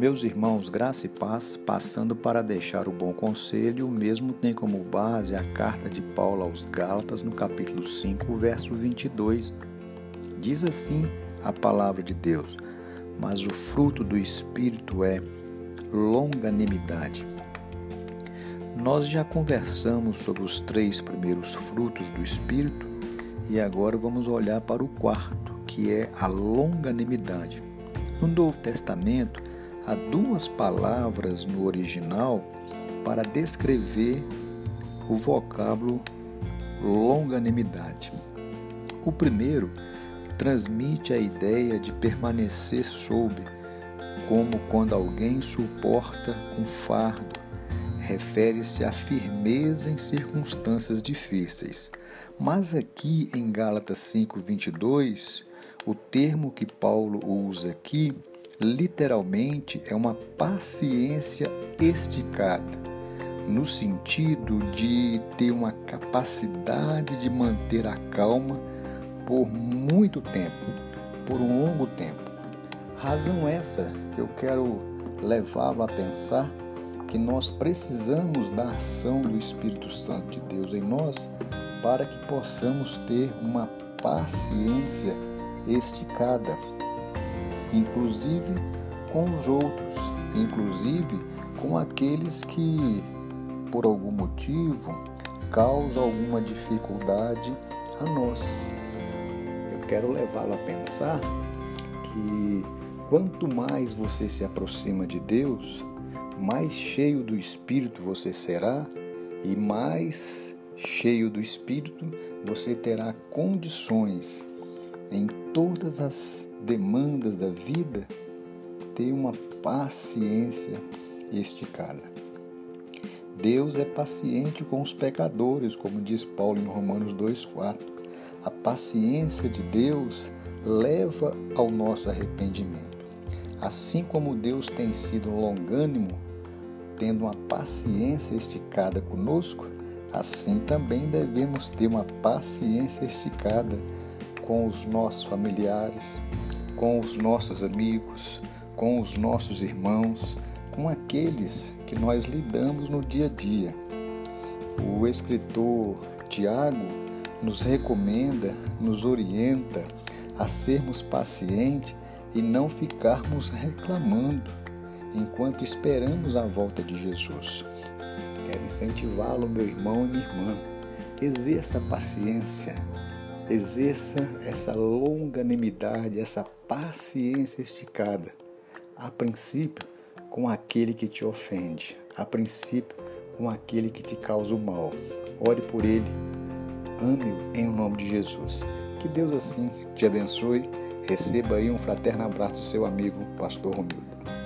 Meus irmãos, graça e paz, passando para deixar o bom conselho, mesmo tem como base a carta de Paulo aos Gálatas, no capítulo 5, verso 22. Diz assim a palavra de Deus: Mas o fruto do Espírito é longanimidade. Nós já conversamos sobre os três primeiros frutos do Espírito e agora vamos olhar para o quarto, que é a longanimidade. No Novo Testamento, há duas palavras no original para descrever o vocábulo longanimidade. O primeiro transmite a ideia de permanecer sob, como quando alguém suporta um fardo. Refere-se à firmeza em circunstâncias difíceis. Mas aqui em Gálatas 5:22, o termo que Paulo usa aqui literalmente é uma paciência esticada, no sentido de ter uma capacidade de manter a calma por muito tempo, por um longo tempo. Razão essa que eu quero levá-lo a pensar que nós precisamos da ação do Espírito Santo de Deus em nós para que possamos ter uma paciência esticada inclusive com os outros, inclusive com aqueles que, por algum motivo, causam alguma dificuldade a nós. Eu quero levá-lo a pensar que quanto mais você se aproxima de Deus, mais cheio do Espírito você será e mais cheio do Espírito você terá condições em todas as demandas da vida, ter uma paciência esticada. Deus é paciente com os pecadores, como diz Paulo em Romanos 2,4. A paciência de Deus leva ao nosso arrependimento. Assim como Deus tem sido longânimo, tendo uma paciência esticada conosco, assim também devemos ter uma paciência esticada com os nossos familiares, com os nossos amigos, com os nossos irmãos, com aqueles que nós lidamos no dia a dia. O escritor Tiago nos recomenda, nos orienta a sermos pacientes e não ficarmos reclamando enquanto esperamos a volta de Jesus. Quero incentivá-lo, meu irmão e minha irmã. Exerça paciência, Exerça essa longanimidade, essa paciência esticada, a princípio com aquele que te ofende, a princípio com aquele que te causa o mal. Ore por ele, ame-o em nome de Jesus. Que Deus assim te abençoe. Receba aí um fraterno abraço do seu amigo, Pastor Romildo.